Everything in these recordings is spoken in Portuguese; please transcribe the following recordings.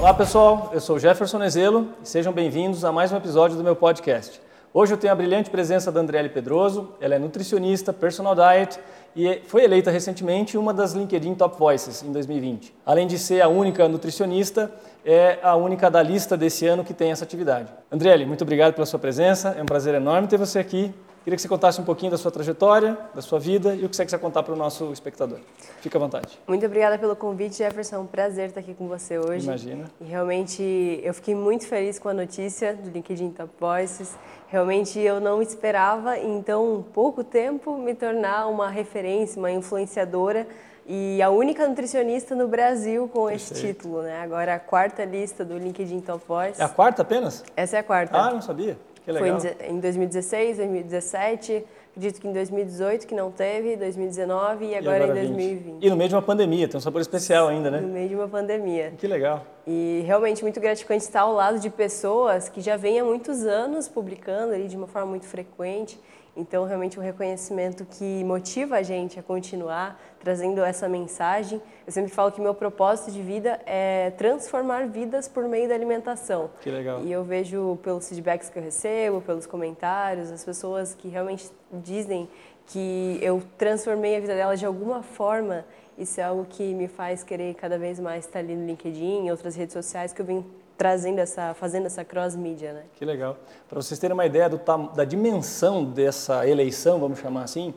Olá pessoal, eu sou Jefferson Ezelo e sejam bem-vindos a mais um episódio do meu podcast. Hoje eu tenho a brilhante presença da Andriele Pedroso, ela é nutricionista, personal diet e foi eleita recentemente uma das LinkedIn Top Voices em 2020. Além de ser a única nutricionista, é a única da lista desse ano que tem essa atividade. Andriele, muito obrigado pela sua presença, é um prazer enorme ter você aqui. Queria que você contasse um pouquinho da sua trajetória, da sua vida e o que você quiser contar para o nosso espectador. Fique à vontade. Muito obrigada pelo convite, Jefferson. É um prazer estar aqui com você hoje. Imagina. E realmente eu fiquei muito feliz com a notícia do LinkedIn Top Voices. Realmente eu não esperava em tão pouco tempo me tornar uma referência, uma influenciadora e a única nutricionista no Brasil com Perfeito. esse título, né? Agora a quarta lista do LinkedIn Top Voice. É a quarta apenas? Essa é a quarta. Ah, não sabia. Que legal. Foi em 2016, 2017, acredito que em 2018 que não teve, 2019 e agora, e agora em 2020. 20. E no meio de uma pandemia, tem um sabor especial ainda, né? No meio de uma pandemia. Que legal. E realmente muito gratificante estar ao lado de pessoas que já vêm há muitos anos publicando ali de uma forma muito frequente então, realmente, um reconhecimento que motiva a gente a continuar trazendo essa mensagem. Eu sempre falo que meu propósito de vida é transformar vidas por meio da alimentação. Que legal. E eu vejo pelos feedbacks que eu recebo, pelos comentários, as pessoas que realmente dizem que eu transformei a vida delas de alguma forma. Isso é algo que me faz querer cada vez mais estar ali no LinkedIn e outras redes sociais que eu venho trazendo essa, fazendo essa cross mídia, né? Que legal. Para vocês terem uma ideia do, da dimensão dessa eleição, vamos chamar assim,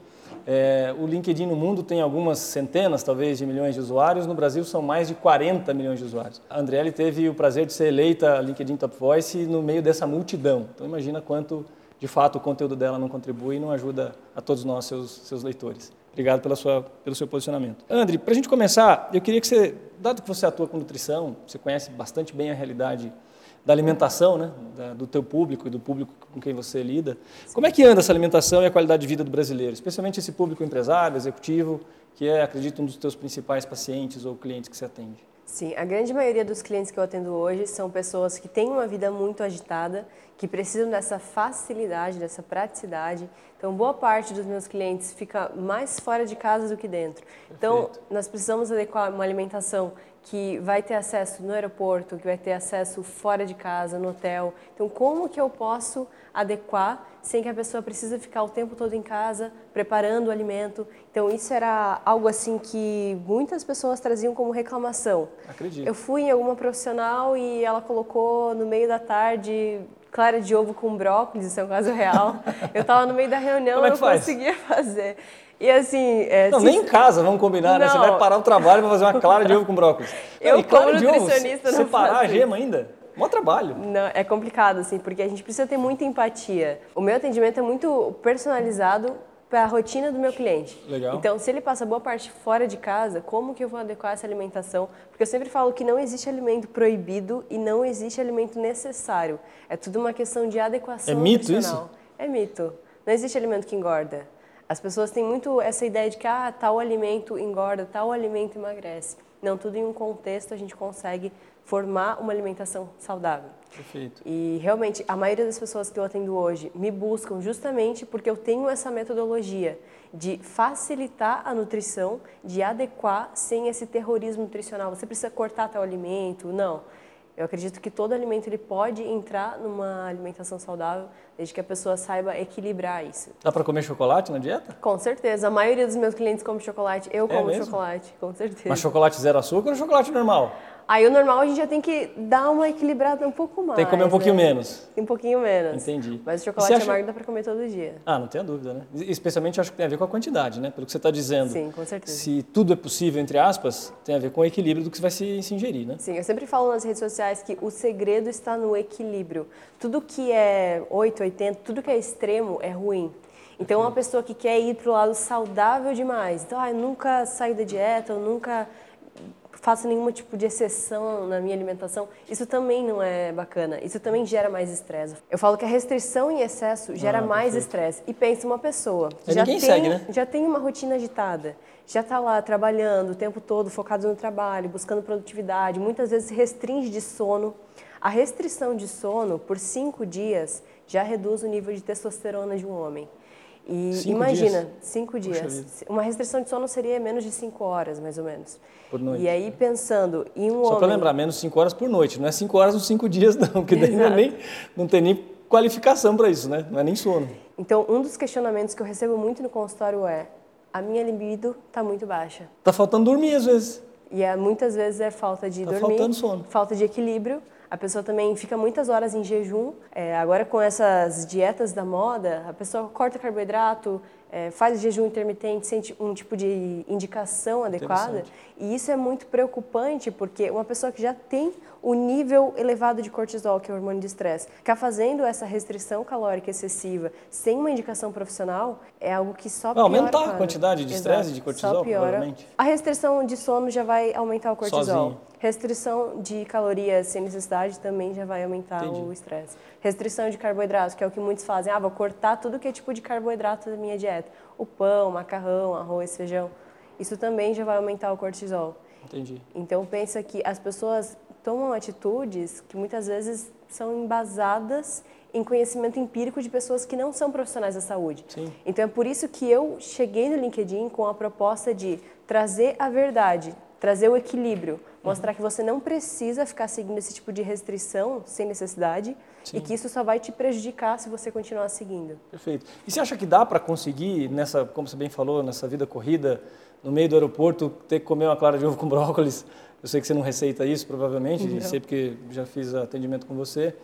é, o LinkedIn no mundo tem algumas centenas, talvez, de milhões de usuários. No Brasil são mais de 40 milhões de usuários. A Andriele teve o prazer de ser eleita LinkedIn Top Voice no meio dessa multidão. Então imagina quanto, de fato, o conteúdo dela não contribui e não ajuda a todos nós, seus, seus leitores. Obrigado pela sua, pelo seu posicionamento. André, para a gente começar, eu queria que você, dado que você atua com nutrição, você conhece bastante bem a realidade da alimentação, né, da, do teu público e do público com quem você lida. Como é que anda essa alimentação e a qualidade de vida do brasileiro, especialmente esse público empresário, executivo, que é, acredito, um dos teus principais pacientes ou clientes que você atende? Sim, a grande maioria dos clientes que eu atendo hoje são pessoas que têm uma vida muito agitada, que precisam dessa facilidade, dessa praticidade. Então, boa parte dos meus clientes fica mais fora de casa do que dentro. Então, Perfeito. Então, nós precisamos adequar uma alimentação que vai ter acesso no aeroporto, que vai ter acesso fora de casa, no hotel. Então, como que eu posso adequar sem que a pessoa precise ficar o tempo todo em casa preparando o alimento? Então, isso era algo assim que muitas pessoas traziam como reclamação. Acredito. Eu fui em alguma profissional e ela colocou no meio da tarde clara de ovo com brócolis, isso é um caso real. Eu estava no meio da reunião, e é não faz? conseguia fazer. E assim. É, não, se... nem em casa, vamos combinar, né? Você vai parar o trabalho para fazer uma clara de ovo com brócolis. Eu, não, como nutricionista, ovo, não Separar a gema ainda? Mó trabalho. Não, é complicado, assim, porque a gente precisa ter muita empatia. O meu atendimento é muito personalizado para a rotina do meu cliente. Legal. Então, se ele passa boa parte fora de casa, como que eu vou adequar essa alimentação? Porque eu sempre falo que não existe alimento proibido e não existe alimento necessário. É tudo uma questão de adequação É mito isso? É mito. Não existe alimento que engorda. As pessoas têm muito essa ideia de que ah, tal alimento engorda, tal alimento emagrece. Não, tudo em um contexto a gente consegue formar uma alimentação saudável. Perfeito. E realmente a maioria das pessoas que eu atendo hoje me buscam justamente porque eu tenho essa metodologia de facilitar a nutrição, de adequar sem esse terrorismo nutricional. Você precisa cortar tal alimento? Não. Eu acredito que todo alimento ele pode entrar numa alimentação saudável, desde que a pessoa saiba equilibrar isso. Dá para comer chocolate na dieta? Com certeza. A maioria dos meus clientes come chocolate. Eu é como mesmo? chocolate, com certeza. Mas chocolate zero açúcar ou chocolate normal? Aí o normal a gente já tem que dar uma equilibrada um pouco mais. Tem que comer um pouquinho né? menos. Um pouquinho menos. Entendi. Mas o chocolate acha... amargo dá para comer todo dia. Ah, não tenha dúvida, né? Especialmente acho que tem a ver com a quantidade, né? Pelo que você está dizendo. Sim, com certeza. Se tudo é possível, entre aspas, tem a ver com o equilíbrio do que você vai se, se ingerir, né? Sim, eu sempre falo nas redes sociais que o segredo está no equilíbrio. Tudo que é 8, 80, tudo que é extremo é ruim. Então, uma pessoa que quer ir para o lado saudável demais, então, ah, eu nunca saio da dieta, eu nunca faço nenhum tipo de exceção na minha alimentação, isso também não é bacana. Isso também gera mais estresse. Eu falo que a restrição em excesso gera ah, mais estresse. E pensa uma pessoa já tem, segue, né? já tem uma rotina agitada, já está lá trabalhando o tempo todo, focado no trabalho, buscando produtividade, muitas vezes restringe de sono. A restrição de sono por cinco dias já reduz o nível de testosterona de um homem. E Cinco imagina, dias? cinco dias. Uma restrição de sono seria menos de cinco horas, mais ou menos. Por noite. E aí, pensando em um Só homem... para lembrar, menos 5 horas por noite, não é 5 horas nos 5 dias não, porque daí não, é nem, não tem nem qualificação para isso, né? Não é nem sono. Então, um dos questionamentos que eu recebo muito no consultório é: a minha libido está muito baixa. Tá faltando dormir às vezes. E é, muitas vezes é falta de Tá dormir, faltando sono. falta de equilíbrio. A pessoa também fica muitas horas em jejum. É, agora, com essas dietas da moda, a pessoa corta carboidrato, é, faz jejum intermitente, sente um tipo de indicação adequada. E isso é muito preocupante, porque uma pessoa que já tem o nível elevado de cortisol, que é o hormônio de estresse, ficar fazendo essa restrição calórica excessiva sem uma indicação profissional é algo que só Vai piora. aumentar a quantidade de estresse e de Só cortisol, provavelmente. A restrição de sono já vai aumentar o cortisol. Sozinho. Restrição de calorias sem necessidade também já vai aumentar Entendi. o estresse. Restrição de carboidratos, que é o que muitos fazem. Ah, vou cortar tudo que é tipo de carboidrato da minha dieta. O pão, macarrão, arroz, feijão. Isso também já vai aumentar o cortisol. Entendi. Então pensa que as pessoas tomam atitudes que muitas vezes são embasadas em conhecimento empírico de pessoas que não são profissionais da saúde. Sim. Então é por isso que eu cheguei no LinkedIn com a proposta de trazer a verdade, trazer o equilíbrio, mostrar que você não precisa ficar seguindo esse tipo de restrição sem necessidade Sim. e que isso só vai te prejudicar se você continuar seguindo. Perfeito. E você acha que dá para conseguir, nessa, como você bem falou, nessa vida corrida, no meio do aeroporto, ter que comer uma clara de ovo com brócolis? Eu sei que você não receita isso, provavelmente, Não. sei porque já fiz atendimento com você.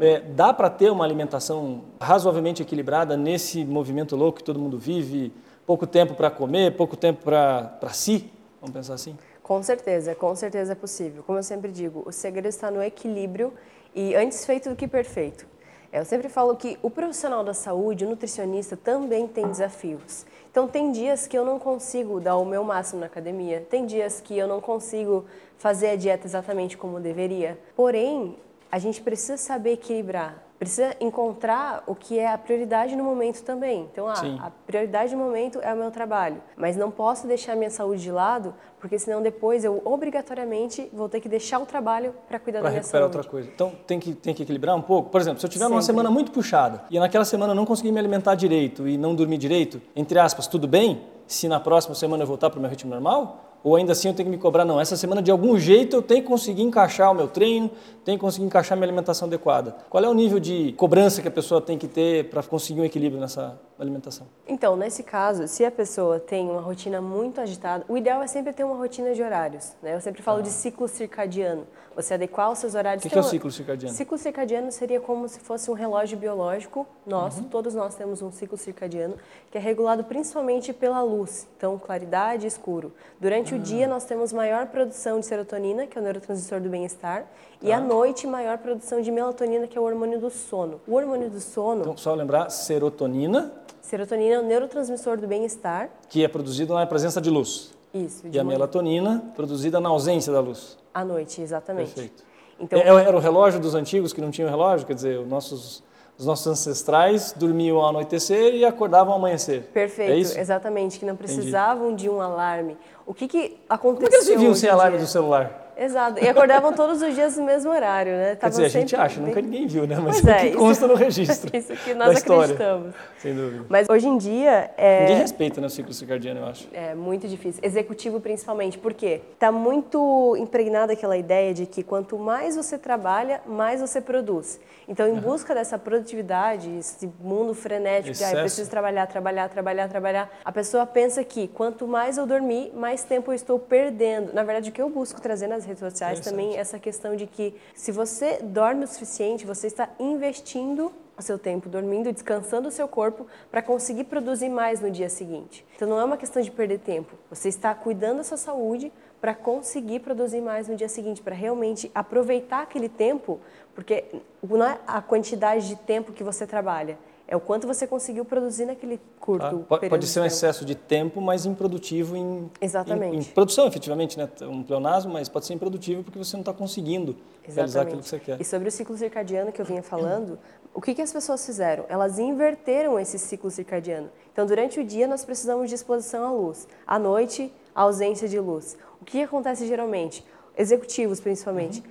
É, dá para ter uma alimentação razoavelmente equilibrada nesse movimento louco que todo mundo vive? Pouco tempo para comer, pouco tempo para si? Vamos pensar assim? Com certeza, com certeza é possível. Como eu sempre digo, o segredo está no equilíbrio e antes feito do que perfeito. É, Eu sempre falo que o profissional da saúde, o nutricionista, também tem desafios. Então, tem dias que eu não consigo dar o meu máximo na academia, tem dias que eu não consigo fazer a dieta exatamente como deveria. Porém, a gente precisa saber equilibrar, precisa encontrar o que é a prioridade no momento também. Então, ah, Sim. a prioridade no momento é o meu trabalho, mas não posso deixar a minha saúde de lado, porque senão depois eu obrigatoriamente vou ter que deixar o trabalho para cuidar para da minha recuperar saúde. outra coisa. Então tem que, tem que equilibrar um pouco. Por exemplo, se eu tiver Sempre. semana muito puxada e naquela semana eu não conseguir me alimentar direito e não dormir direito, entre aspas, tudo bem? Se na próxima semana eu voltar para o meu ritmo normal? Ou ainda assim eu tenho que me cobrar? Não, essa semana de algum jeito eu tenho que conseguir encaixar o meu treino, tenho que conseguir encaixar a minha alimentação adequada. Qual é o nível de cobrança que a pessoa tem que ter para conseguir um equilíbrio nessa alimentação? Então, nesse caso, se a pessoa tem uma rotina muito agitada, o ideal é sempre ter uma rotina de horários. Né? Eu sempre falo de ciclo circadiano. Você adequar os seus horários. O que, que é o ciclo circadiano? Ciclo circadiano seria como se fosse um relógio biológico nosso. Uhum. Todos nós temos um ciclo circadiano que é regulado principalmente pela luz. Então, claridade e escuro. Durante Ah. o dia, nós temos maior produção de serotonina, que é o neurotransmissor do bem-estar, e à noite, maior produção de melatonina, que é o hormônio do sono. O hormônio do sono, Então, só lembrar, serotonina, serotonina é o neurotransmissor do bem-estar. que é produzida na presença de luz. Isso, de E a manhã. melatonina, produzida na ausência da luz. À noite, exatamente. Perfeito. Então, É- Era o relógio dos antigos que não tinham relógio? Quer dizer, os nossos, os nossos ancestrais dormiam ao anoitecer e acordavam ao amanhecer. perfeito, É isso? exatamente, que não precisavam de um alarme. O que, que aconteceu Como que eles viviam sem em alarme do celular? Exato, e acordavam todos os dias no mesmo horário, né? Quer Tavam dizer, a gente acha, bem- nunca ninguém viu, né? Mas é, é, o que isso- consta no registro. Isso que nós acreditamos. Sem dúvida. Mas hoje em dia é, Ninguém respeita né, o ciclo circadiano, eu acho. é muito difícil. Executivo principalmente, por quê? Está muito impregnada aquela ideia de que quanto mais você trabalha, mais você produz. Então, em busca dessa produtividade, esse mundo frenético de ah, eu preciso trabalhar, trabalhar, trabalhar, trabalhar, a pessoa pensa que quanto mais eu dormir, mais tempo eu estou perdendo. Na verdade, o que eu busco trazer nas redes sociais também essa questão de que se você dorme o suficiente, você está investindo o seu tempo dormindo, descansando o seu corpo para conseguir produzir mais no dia seguinte. Então não é uma questão de perder tempo. Você está cuidando da sua saúde para conseguir produzir mais no dia seguinte, para realmente aproveitar aquele tempo, porque não é a quantidade de tempo que você trabalha, é o quanto você conseguiu produzir naquele curto período. Pode, pode de ser um excesso de tempo, mas improdutivo em, Exatamente. em, em produção, efetivamente, né? Um pleonasmo, mas pode ser improdutivo porque você não está conseguindo realizar aquilo que você quer. E sobre o ciclo circadiano que eu vinha falando, o que, que as pessoas fizeram? Elas inverteram esse ciclo circadiano. Então, durante o dia, nós precisamos de exposição à luz. À noite, a ausência de luz. O que acontece geralmente? Executivos, principalmente, Uhum.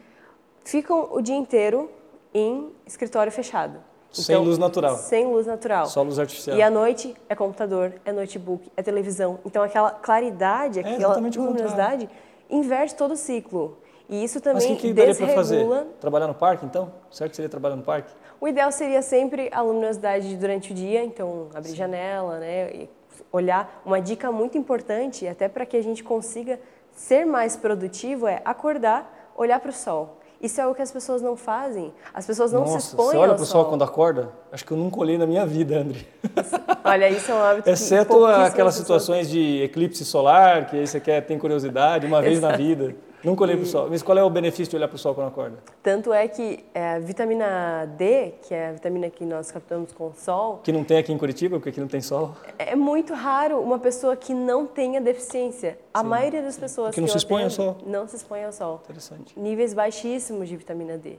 ficam o dia inteiro em escritório fechado. Sem Então, luz natural. Sem luz natural. Só luz artificial. E à noite é computador, é notebook, é televisão. Então aquela claridade, aquela É o luminosidade inverte todo o ciclo. E isso Mas também que, que daria desregula. fazer? Trabalhar no parque, então? Certo seria trabalhar no parque? O ideal seria sempre a luminosidade durante o dia, então abrir janela, né? e olhar. Uma dica muito importante, até para que a gente consiga ser mais produtivo, é acordar, olhar para o sol. Isso é o que as pessoas não fazem. As pessoas não Nossa, se expõem você olha o sol sol. quando acorda? Acho que eu nunca olhei na minha vida, André. Olha, isso é um hábito Exceto aquelas pessoas situações de eclipse solar, que aí você quer, tem curiosidade, uma vez na vida. Nunca olhei para o sol. Mas qual é o benefício de olhar para o sol quando acorda? Tanto é que é, a vitamina D, que é a vitamina que nós captamos com o sol, Que não tem aqui em Curitiba, porque aqui não tem sol. é muito raro uma pessoa que não tenha deficiência. A maioria das pessoas Porque não que se expõe ao sol. não se expõe ao sol. Interessante. Níveis baixíssimos de vitamina D.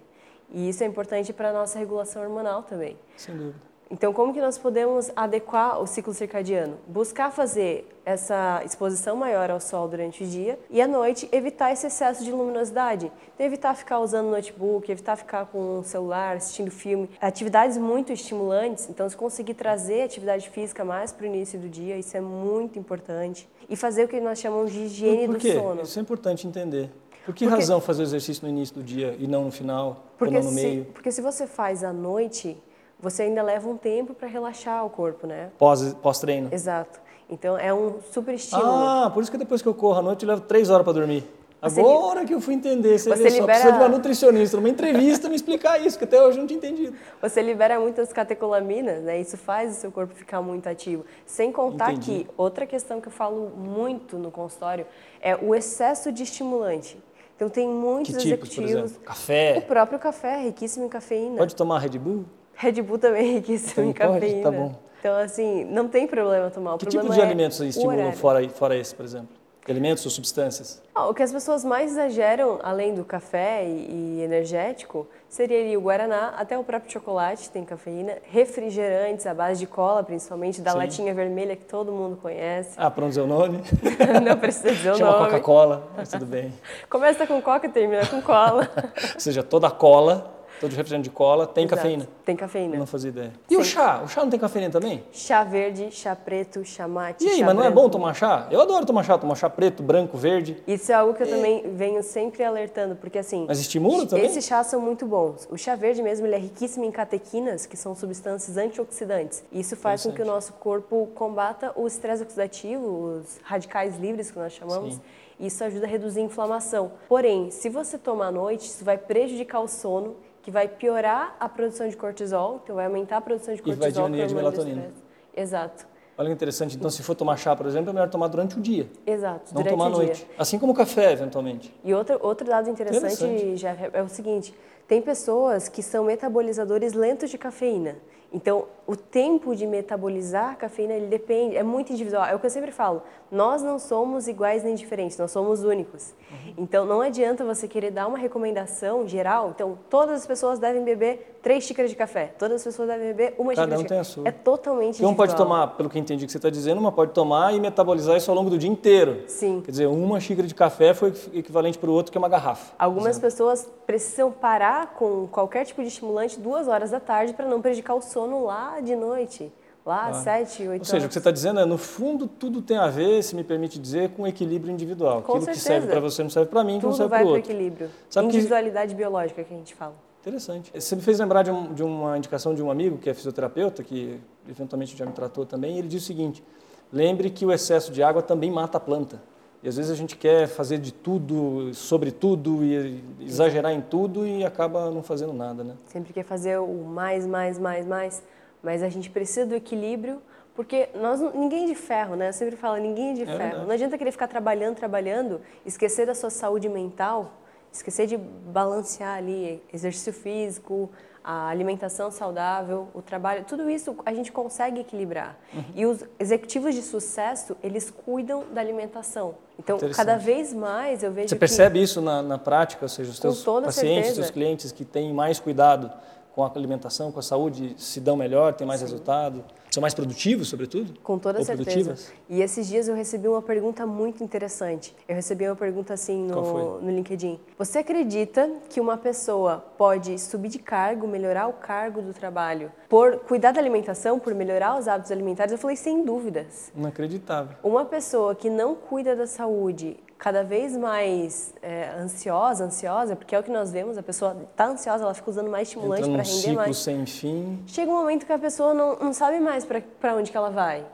E isso é importante para a nossa regulação hormonal também. Sem dúvida. Então, como que nós podemos adequar o ciclo circadiano? Buscar fazer essa exposição maior ao sol durante o dia e à noite evitar esse excesso de luminosidade. Então, evitar ficar usando notebook, evitar ficar com o celular, assistindo filme. Atividades muito estimulantes, então se conseguir trazer atividade física mais para o início do dia, isso é muito importante. E fazer o que nós chamamos de higiene do sono. Isso é importante entender. Por que Porque- razão fazer o exercício no início do dia e não no final, ou não no se, meio? porque se você faz à noite, você ainda leva um tempo para relaxar o corpo, né? Pós- Pós-treino? Exato. Então é um super estímulo. ah, por isso que depois que eu corro à noite eu levo três horas para dormir. Você Agora que eu fui entender, você, você vê só, libera- precisa de uma nutricionista, numa entrevista me explicar isso, que até hoje eu não tinha entendido. Você libera muitas catecolaminas, né? Isso faz o seu corpo ficar muito ativo. Sem contar Entendi. que outra questão que eu falo muito no consultório é o excesso de estimulante. Então tem muitos Que tipos, por executivos. exemplo? O Café? próprio café é riquíssimo em cafeína. Pode tomar Red Bull? Red Bull também é riquíssimo em Então pode? cafeína. Tá bom. Então assim, não tem problema tomar. O Que tipo de é alimentos estimulam fora, fora esse, por exemplo? Alimentos ou substâncias? Ah, o que as pessoas mais exageram, além do café e, e energético, seria ali o guaraná, até o próprio chocolate tem cafeína, refrigerantes à base de cola, principalmente da Sim. latinha vermelha que todo mundo conhece. Ah, para não dizer o nome? Não precisa dizer o Chama nome. Coca-Cola, mas tudo bem. Começa com coca e termina com cola. Ou seja, toda cola, todo refrigerante de cola tem Exato. cafeína. Tem cafeína. Não fazia ideia. E o Sim. chá? O chá não tem cafeína também? Chá verde, chá preto, chá mate, E aí, mas não é bom tomar chá? Eu adoro tomar chá, tomar chá preto, branco, verde. Isso é algo que eu também venho sempre alertando, porque assim... Mas estimula também? Esses chás são muito bons. O chá verde mesmo, ele é riquíssimo em catequinas, que são substâncias antioxidantes. Isso faz com que o nosso corpo combata o estresse oxidativo, os radicais livres que nós chamamos. Sim. Isso ajuda a reduzir a inflamação. Porém, se você tomar à noite, isso vai prejudicar o sono, que vai piorar a produção de cortisol, então vai aumentar a produção de vai cortisol, diminuir a que é de do melatonina. Exato. Olha que interessante. Então, se for tomar chá, por exemplo, é melhor tomar durante o dia, Exato, não tomar à o dia. noite. Assim como o café, eventualmente. E outro, outro dado interessante, Interessante. Jeff, é o seguinte: tem pessoas que são metabolizadores lentos de cafeína. Então, o tempo de metabolizar a cafeína ele depende, é muito individual. É o que eu sempre falo: nós não somos iguais nem diferentes, nós somos únicos. Uhum. Então, não adianta você querer dar uma recomendação geral. Então, todas as pessoas devem beber três xícaras de café, todas as pessoas devem beber uma Cada xícara um de tem a café. sua. É totalmente E um pode tomar, pelo que entendi que você está dizendo, uma pode tomar e metabolizar isso ao longo do dia inteiro. Sim. Quer dizer, uma xícara de café foi equivalente para o outro que é uma garrafa. Algumas pessoas precisam parar com qualquer tipo de estimulante duas horas da tarde para não prejudicar o sono lá de noite, lá às sete, oito Ou seja, o horas. que você está dizendo é, no fundo, tudo tem a ver, se me permite dizer, com equilíbrio individual. Com Aquilo que certeza. serve para você não serve para mim, que não Tudo serve vai para o para o outro. equilíbrio. Sabe que- Individualidade biológica que a gente fala. Interessante. Você me fez lembrar de, um- de uma indicação de um amigo que é fisioterapeuta, que eventualmente já me tratou também, e ele diz o seguinte: lembre que o excesso de água também mata a planta. E às vezes a gente quer fazer de tudo, sobre tudo, e exagerar em tudo e acaba não fazendo nada, né? Sempre quer fazer o mais, mais, mais, mais, mas a gente precisa do equilíbrio, porque nós ninguém é de ferro, né? Eu sempre falo, ninguém é de ferro. verdade. Não adianta querer ficar trabalhando, trabalhando, esquecer da sua saúde mental, esquecer de balancear ali exercício físico, a alimentação saudável, o trabalho, tudo isso a gente consegue equilibrar. Uhum. E os executivos de sucesso, eles cuidam da alimentação. Então, cada vez mais eu vejo Você que percebe isso na, na prática, ou seja, os toda pacientes, os teus clientes que têm mais cuidado com a alimentação, com a saúde, se dão melhor, têm mais Sim. resultado? São mais produtivos, sobretudo? Com toda Ou certeza. Produtivas? E esses dias eu recebi uma pergunta muito interessante. Eu recebi uma pergunta assim no, no LinkedIn. Você acredita que uma pessoa pode subir de cargo, melhorar o cargo do trabalho, por cuidar da alimentação, por melhorar os hábitos alimentares? Eu falei, sem dúvidas. Inacreditável. Uma pessoa que não cuida da saúde, cada vez mais é, ansiosa, ansiosa, porque é o que nós vemos, a pessoa está ansiosa, ela fica usando mais estimulante para render ciclo mais. sem fim. Chega um momento que a pessoa não, não sabe mais para onde que ela vai.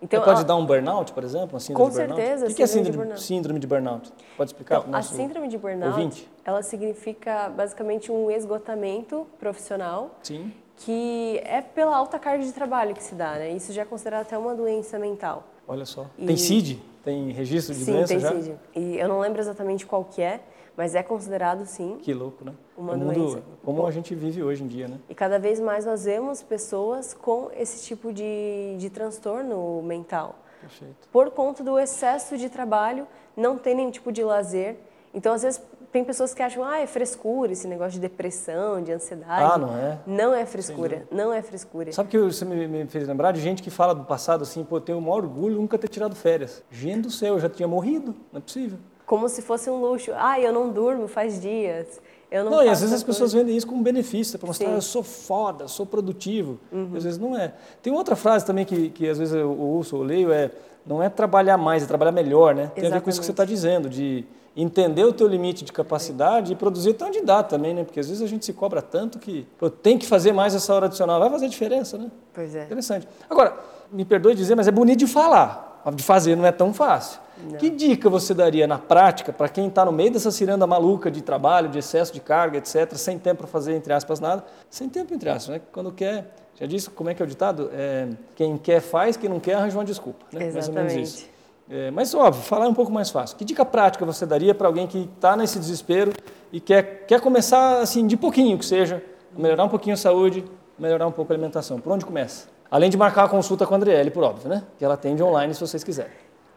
Então, pode ela... dar um burnout, por exemplo? Uma síndrome Com certeza. O que, é síndrome, de síndrome de burnout? Pode explicar? Então, a síndrome de burnout, ouvinte? ela significa basicamente um esgotamento profissional. Sim. Que é pela alta carga de trabalho que se dá, né? Isso já é considerado até uma doença mental. Olha só. E... Tem CID? Tem registro de sim, doença tem já? CID. E eu não lembro exatamente qual que é, mas é considerado sim. Que louco, né? Uma o doença. Mundo, como a gente vive hoje em dia, né? E cada vez mais nós vemos pessoas com esse tipo de, de transtorno mental. Perfeito. Por conta do excesso de trabalho, não tem nenhum tipo de lazer. Então, às vezes, tem pessoas que acham, ah, é frescura esse negócio de depressão, de ansiedade. Ah, não é? Não é frescura, não é frescura. Sabe que você me, fez lembrar de gente que fala do passado assim, pô, eu tenho o maior orgulho nunca ter tirado férias. Gente do céu, eu já tinha morrido, não é possível. Como se fosse um luxo. Ah, eu não durmo faz dias. Eu não, não e às vezes as pessoas vendem isso como benefício, para mostrar, Sim. eu sou foda, sou produtivo. Uhum. Às vezes não é. Tem outra frase também que, que às vezes eu ouço ou leio, é, não é trabalhar mais, é trabalhar melhor, né? Tem Exatamente. a ver com isso que você está dizendo, de entender o teu limite de capacidade e produzir até onde dá também, né? Porque às vezes a gente se cobra tanto que pô, tem que fazer mais essa hora adicional. Vai fazer diferença, né? Pois é. Interessante. Agora, me perdoe dizer, mas é bonito de falar. De fazer não é tão fácil. Não. Que dica você daria na prática para quem está no meio dessa ciranda maluca de trabalho, de excesso de carga, etc., sem tempo para fazer, entre aspas, nada? Sem tempo, entre aspas, né? Quando quer. Já disse como é que é o ditado? É, quem quer faz, quem não quer arranja uma desculpa. Né? Exatamente. Mais ou menos isso. É, mas, óbvio, falar é um pouco mais fácil. Que dica prática você daria para alguém que está nesse desespero e quer, quer começar, assim, de pouquinho que seja, melhorar um pouquinho a saúde, melhorar um pouco a alimentação? Por onde começa? Além de marcar a consulta com a Andriele, por óbvio, né? Que ela atende online se vocês quiserem.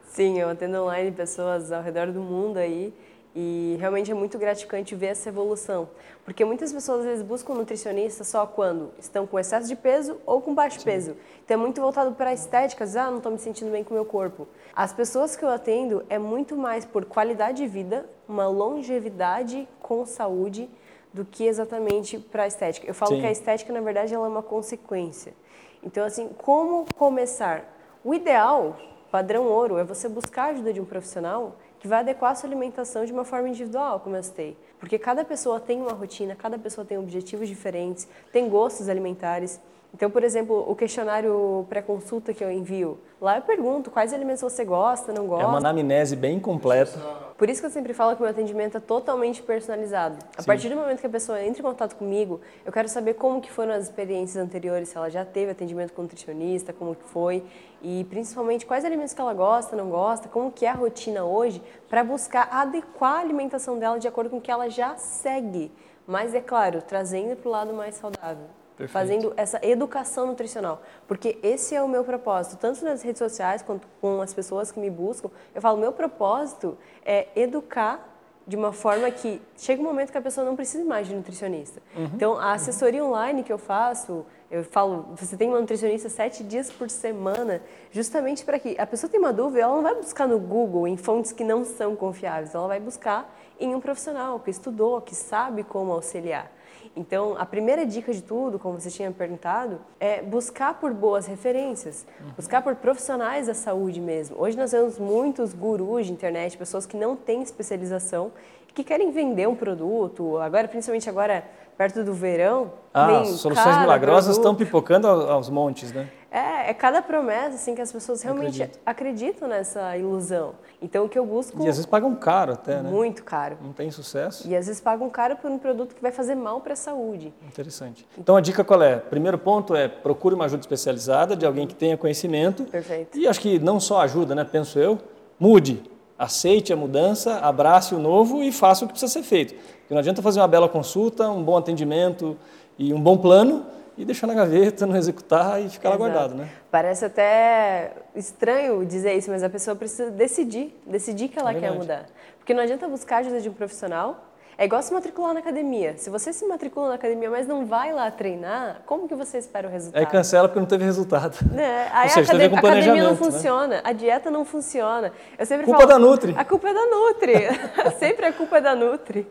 Sim, eu atendo online pessoas ao redor do mundo aí e realmente é muito gratificante ver essa evolução. Porque muitas pessoas às vezes buscam um nutricionista só quando estão com excesso de peso ou com baixo Sim. peso. Então é muito voltado para a estética, dizer, ah, não estou me sentindo bem com o meu corpo. As pessoas que eu atendo é muito mais por qualidade de vida, uma longevidade com saúde, do que exatamente para a estética. Eu falo Sim. que a estética, na verdade, ela é uma consequência. Então, assim, como começar? O ideal, padrão ouro, é você buscar a ajuda de um profissional que vai adequar a sua alimentação de uma forma individual, como eu citei. Porque cada pessoa tem uma rotina, cada pessoa tem objetivos diferentes, tem gostos alimentares. Então, por exemplo, o questionário pré-consulta que eu envio, lá eu pergunto quais alimentos você gosta, não gosta. É uma anamnese bem completa. Por isso que eu sempre falo que o meu atendimento é totalmente personalizado. A Sim. partir do momento que a pessoa entra em contato comigo, eu quero saber como que foram as experiências anteriores, se ela já teve atendimento com nutricionista, como que foi, e principalmente quais alimentos que ela gosta, não gosta, como que é a rotina hoje, para buscar adequar a alimentação dela de acordo com o que ela já segue. Mas, é claro, trazendo para o lado mais saudável. Perfeito. fazendo essa educação nutricional. Porque esse é o meu propósito, tanto nas redes sociais quanto com as pessoas que me buscam. Eu falo, meu propósito é educar de uma forma que chega um momento que a pessoa não precisa mais de nutricionista. Uhum. Então, a assessoria online que eu faço, eu falo, você tem uma nutricionista sete dias por semana, justamente para que a pessoa tenha uma dúvida, ela não vai buscar no Google em fontes que não são confiáveis, ela vai buscar em um profissional que estudou, que sabe como auxiliar. Então, a primeira dica de tudo, como você tinha perguntado, é buscar por boas referências, uhum. buscar por profissionais da saúde mesmo. Hoje nós temos muitos gurus de internet, pessoas que não têm especialização que querem vender um produto, agora principalmente agora perto do verão. Ah, soluções milagrosas produto. estão pipocando aos montes, né? É, é cada promessa assim que as pessoas realmente Acredito. acreditam nessa ilusão. Então o que eu busco E às vezes pagam caro até, né? Muito caro. Não tem sucesso. E às vezes pagam caro por um produto que vai fazer mal para a saúde. Interessante. Então a dica qual é? Primeiro ponto é procure uma ajuda especializada de alguém que tenha conhecimento. Perfeito. E acho que não só ajuda, né, penso eu, mude aceite a mudança, abrace o novo e faça o que precisa ser feito. Porque não adianta fazer uma bela consulta, um bom atendimento e um bom plano e deixar na gaveta, não executar e ficar Exato. lá guardado, né? Parece até estranho dizer isso, mas a pessoa precisa decidir, decidir que ela é quer mudar. Porque não adianta buscar ajuda de um profissional, É igual se matricular na academia. Se você se matricula na academia, mas não vai lá treinar, como que você espera o resultado? Aí cancela porque não teve resultado. Né? Aí seja, a, academia, a academia não né? funciona, né? a dieta não funciona. Eu sempre culpa falo, da Nutri. A culpa é da Nutri. sempre a culpa é da Nutri.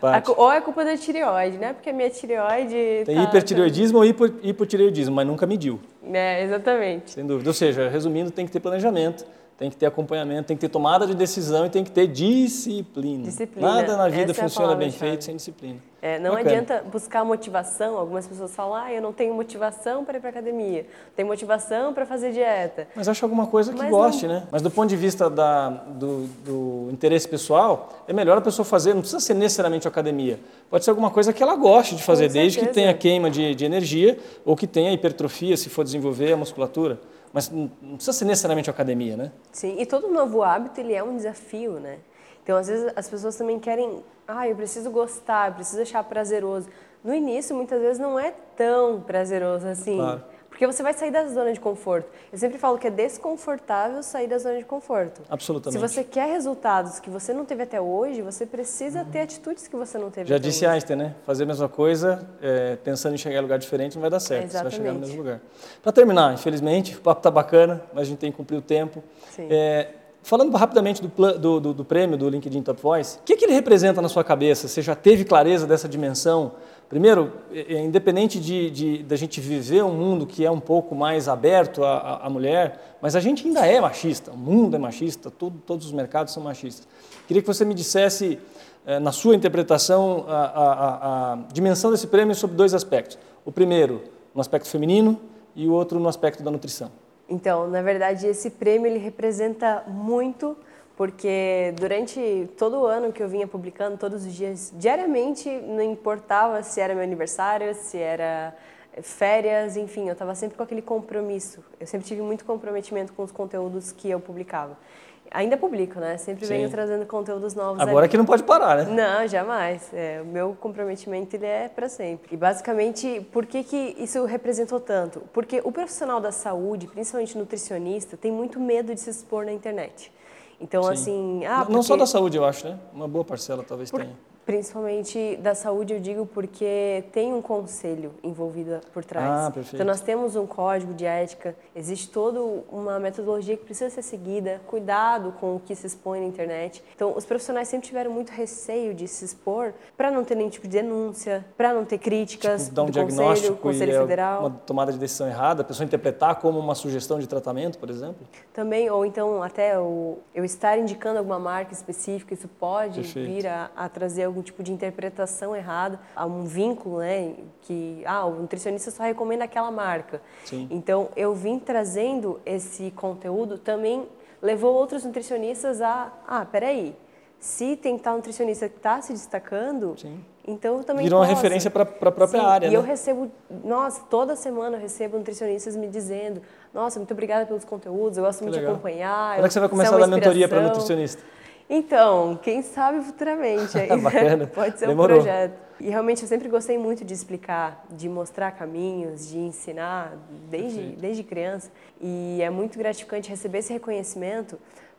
A, ou é culpa da tireoide, né? Porque a minha tireoide. Tem tá, hipertireoidismo tá... ou hipo, hipotireoidismo, mas nunca mediu. É, exatamente. Sem dúvida. Ou seja, resumindo, tem que ter planejamento tem que ter acompanhamento, tem que ter tomada de decisão e tem que ter disciplina. disciplina. Nada na vida Essa é funciona é bem feito sem disciplina. É, não Bacana. adianta buscar motivação. Algumas pessoas falam, ah, eu não tenho motivação para ir para academia, tenho motivação para fazer dieta. Mas acho alguma coisa que Mas goste, não... né? Mas do ponto de vista da, do, do, interesse pessoal, é melhor a pessoa fazer, não precisa ser necessariamente academia. Pode ser alguma coisa que ela goste de fazer, desde que tenha queima de, de energia ou que tenha hipertrofia, se for desenvolver a musculatura mas não precisa ser necessariamente academia, né? Sim, e todo novo hábito ele é um desafio, né? Então, às vezes, as pessoas também querem, ah, eu preciso gostar, eu preciso achar prazeroso. No início, muitas vezes, não é tão prazeroso assim. Claro. Porque você vai sair da zona de conforto. Eu sempre falo que é desconfortável sair da zona de conforto. Absolutamente. Se você quer resultados que você não teve até hoje, você precisa uhum. ter atitudes que você não teve Já até disse hoje. Einstein, né? Fazer a mesma coisa, é, pensando em chegar em lugar diferente, não vai dar certo. Exatamente. Você vai chegar no mesmo lugar. Para terminar, infelizmente, o papo está bacana, mas a gente tem que cumprir o tempo. Sim. É, falando rapidamente do, do, do, do, prêmio do LinkedIn Top Voice, o que, que ele representa na sua cabeça? Você já teve clareza dessa dimensão? Primeiro, é, é, independente de, de, de, gente viver um mundo que é um pouco mais aberto à, à, mulher, mas a gente ainda é machista, o mundo é machista, todos os mercados são machistas. Queria que você me dissesse, é, na sua interpretação, a, a, a dimensão desse prêmio sobre dois aspectos. O primeiro, no aspecto feminino, e o outro no aspecto da nutrição. Então, na verdade, esse prêmio ele representa muito porque durante todo o ano que eu vinha publicando, todos os dias, diariamente, não importava se era meu aniversário, se era férias, enfim, eu estava sempre com aquele compromisso. Eu sempre tive muito comprometimento com os conteúdos que eu publicava. Ainda publico, né? Sempre Sim. venho trazendo conteúdos novos. Agora ali. que não pode parar, né? Não, jamais. É, o meu comprometimento ele é para sempre. E basicamente, por que, que isso representou tanto? Porque o profissional da saúde, principalmente nutricionista, tem muito medo de se expor na internet. Então, Sim. assim. Ah, não porque... só da saúde, eu acho, né? Uma boa parcela talvez por... tenha. Principalmente da saúde, eu digo porque tem um conselho envolvido por trás. Ah, perfeito. Então, nós temos um código de ética, existe toda uma metodologia que precisa ser seguida, cuidado com o que se expõe na internet. Então, os profissionais sempre tiveram muito receio de se expor para não ter nenhum tipo de denúncia, para não ter críticas tipo, dar um do diagnóstico conselho, conselho é federal. Uma tomada de decisão errada, a pessoa interpretar como uma sugestão de tratamento, por exemplo? Também, ou então até o, eu estar indicando alguma marca específica, isso pode perfeito. vir a, a trazer algum tipo de interpretação errada, há um vínculo, né, que ah, o nutricionista só recomenda aquela marca. Sim. Então, eu vim trazendo esse conteúdo também levou outros nutricionistas a, ah, peraí, se tem tal nutricionista que está se destacando, Sim. então eu também Virou posso. uma referência para a própria Sim, área, E né? eu recebo, nossa, toda semana eu recebo nutricionistas me dizendo, nossa, muito obrigada pelos conteúdos, eu gosto muito de acompanhar. Quando é que você vai começar a dar mentoria para nutricionista? Então, quem sabe futuramente. Aí, Bacana. Pode ser Demorou. um projeto. E realmente eu sempre gostei muito de explicar, de mostrar caminhos, de ensinar desde, desde criança. E é muito gratificante receber esse reconhecimento,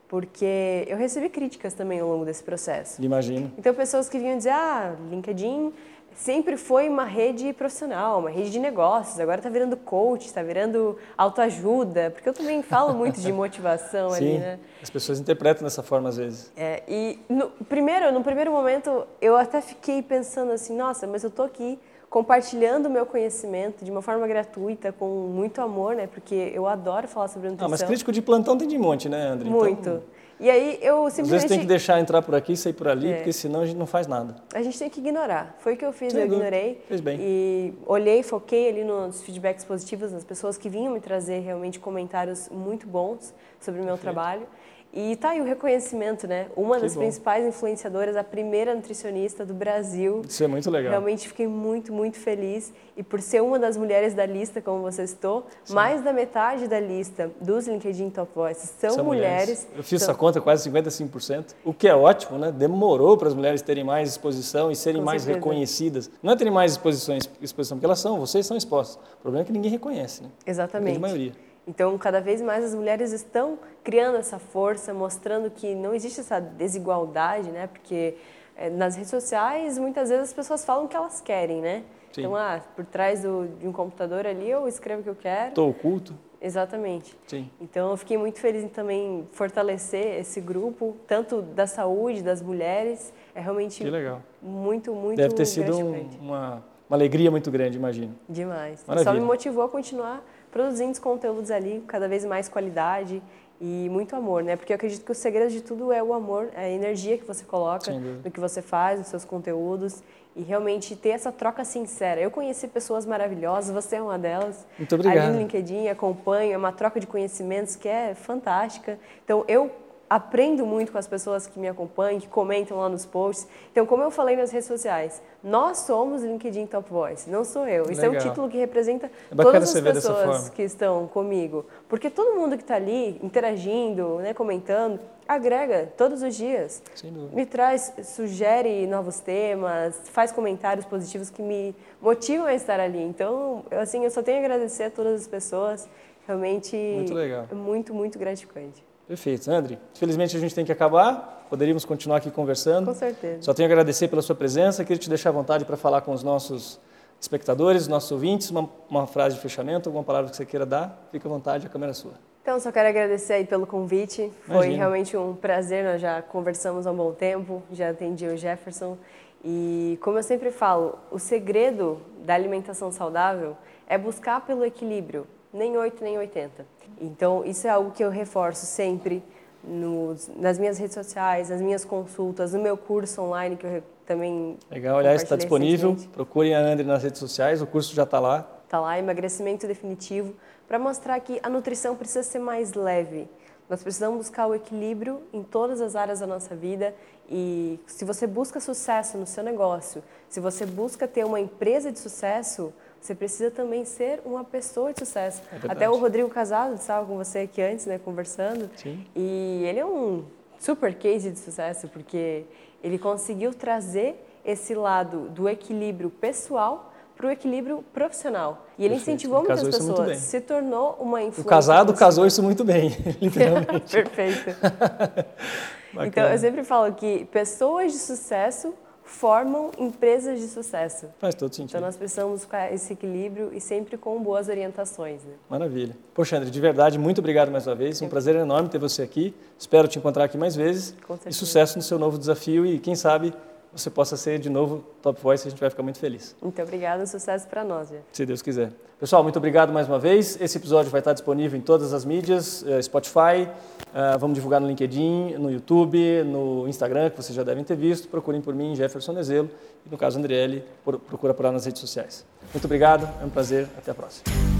porque eu recebi críticas também ao longo desse processo. Imagino. Então, pessoas que vinham dizer, ah, LinkedIn sempre foi uma rede profissional, uma rede de negócios. Agora está virando coach, está virando autoajuda, porque eu também falo muito de motivação Sim, ali, né? As pessoas interpretam dessa forma às vezes. É, e no primeiro, no primeiro momento, eu até fiquei pensando assim, nossa, mas eu tô aqui compartilhando o meu conhecimento de uma forma gratuita, com muito amor, né? Porque eu adoro falar sobre nutrição. Ah, mas crítico de plantão tem de monte, né, André? Muito. Então... E aí eu simplesmente... Às vezes tem que deixar entrar por aqui, sair por ali, é. porque senão a gente não faz nada. A gente tem que ignorar. Foi o que eu fiz, Sem eu ignorei. Fez bem. E olhei, foquei ali nos feedbacks positivos, nas pessoas que vinham me trazer realmente comentários muito bons sobre o meu Perfeito. trabalho. E tá aí o reconhecimento, né? Uma Que das bom. principais influenciadoras, a primeira nutricionista do Brasil. Isso é muito legal. Realmente fiquei muito, muito feliz. E por ser uma das mulheres da lista, como você citou, mais da metade da lista dos LinkedIn Top Voices são, São mulheres. Eu fiz essa conta quase 55%, o que é ótimo, né? Demorou para as mulheres terem mais exposição e serem Com mais certeza. reconhecidas. Não é terem mais exposições, exposição, porque elas são, vocês são expostas. O problema é que ninguém reconhece, né? A Exatamente. grande maioria. Então, cada vez mais as mulheres estão criando essa força, mostrando que não existe essa desigualdade, né? Porque é, nas redes sociais, muitas vezes as pessoas falam o que elas querem, né? Sim. Então, ah, por trás do, de um computador ali eu escrevo o que eu quero. Estou oculto. Exatamente. Sim. Então, eu fiquei muito feliz em também fortalecer esse grupo, tanto da saúde, das mulheres. É realmente que legal. muito, muito Deve ter sido um, uma, uma alegria muito grande, imagino. Demais. Maravilha. Só me motivou a continuar produzindo os conteúdos ali, cada vez mais qualidade e muito amor, né? Porque eu acredito que o segredo de tudo é o amor, é a energia que você coloca no que você faz, nos seus conteúdos e realmente ter essa troca sincera. Eu conheci pessoas maravilhosas, você é uma delas. Muito obrigado. Ali no LinkedIn, acompanho, é uma troca de conhecimentos que é fantástica. Então, eu aprendo muito com as pessoas que me acompanham, que comentam lá nos posts. Então, como eu falei nas redes sociais, nós somos LinkedIn Top Voice, não sou eu. Isso Legal. é um título que representa é todas as pessoas que estão comigo. Porque todo mundo que está ali interagindo, né, comentando, agrega todos os dias. Me traz, sugere novos temas, faz comentários positivos que me motivam a estar ali. Então, assim, eu só tenho a agradecer a todas as pessoas. Realmente muito legal. é muito, muito gratificante. Perfeito. André, infelizmente a gente tem que acabar, poderíamos continuar aqui conversando. Com certeza. Só tenho a agradecer pela sua presença, queria te deixar à vontade para falar com os nossos espectadores, nossos ouvintes, uma, uma frase de fechamento, alguma palavra que você queira dar, fique à vontade, a câmera é sua. Então, só quero agradecer aí pelo convite. Foi Imagina. realmente um prazer, nós já conversamos há um bom tempo, já atendi o Jefferson. E como eu sempre falo, o segredo da alimentação saudável é buscar pelo equilíbrio, nem 8 nem 80. Então, isso é algo que eu reforço sempre nos, nas minhas redes sociais, nas minhas consultas, no meu curso online, que eu também. Legal, aliás, está disponível. Procurem a André nas redes sociais, o curso já está lá. Está lá, emagrecimento definitivo, para mostrar que a nutrição precisa ser mais leve. Nós precisamos buscar o equilíbrio em todas as áreas da nossa vida e se você busca sucesso no seu negócio, se você busca ter uma empresa de sucesso, você precisa também ser uma pessoa de sucesso. É Até o Rodrigo Casado estava com você aqui antes, né, conversando. Sim. E ele é um super case de sucesso, porque ele conseguiu trazer esse lado do equilíbrio pessoal para o equilíbrio profissional. E ele Perfeito. incentivou muitas pessoas, se tornou uma influência. O casado casou isso muito bem, literalmente. Perfeito. então, eu sempre falo que pessoas de sucesso formam empresas de sucesso. Faz todo sentido. Então nós precisamos buscar esse equilíbrio e sempre com boas orientações. Né? Maravilha. Poxa, André, de verdade, muito obrigado mais uma vez. Um prazer enorme ter você aqui. Espero te encontrar aqui mais vezes. Com certeza. E sucesso no seu novo desafio e quem sabe você possa ser de novo Top Voice, a gente vai ficar muito feliz. Muito obrigada, sucesso para nós. Já. Se Deus quiser. Pessoal, muito obrigado mais uma vez. Esse episódio vai estar disponível em todas as mídias, eh, Spotify, eh, vamos divulgar no LinkedIn, no YouTube, no Instagram, que vocês já devem ter visto. Procurem por mim, Jefferson Nezelo, e no caso Andriele, procura por lá nas redes sociais. Muito obrigado, é um prazer, até a próxima.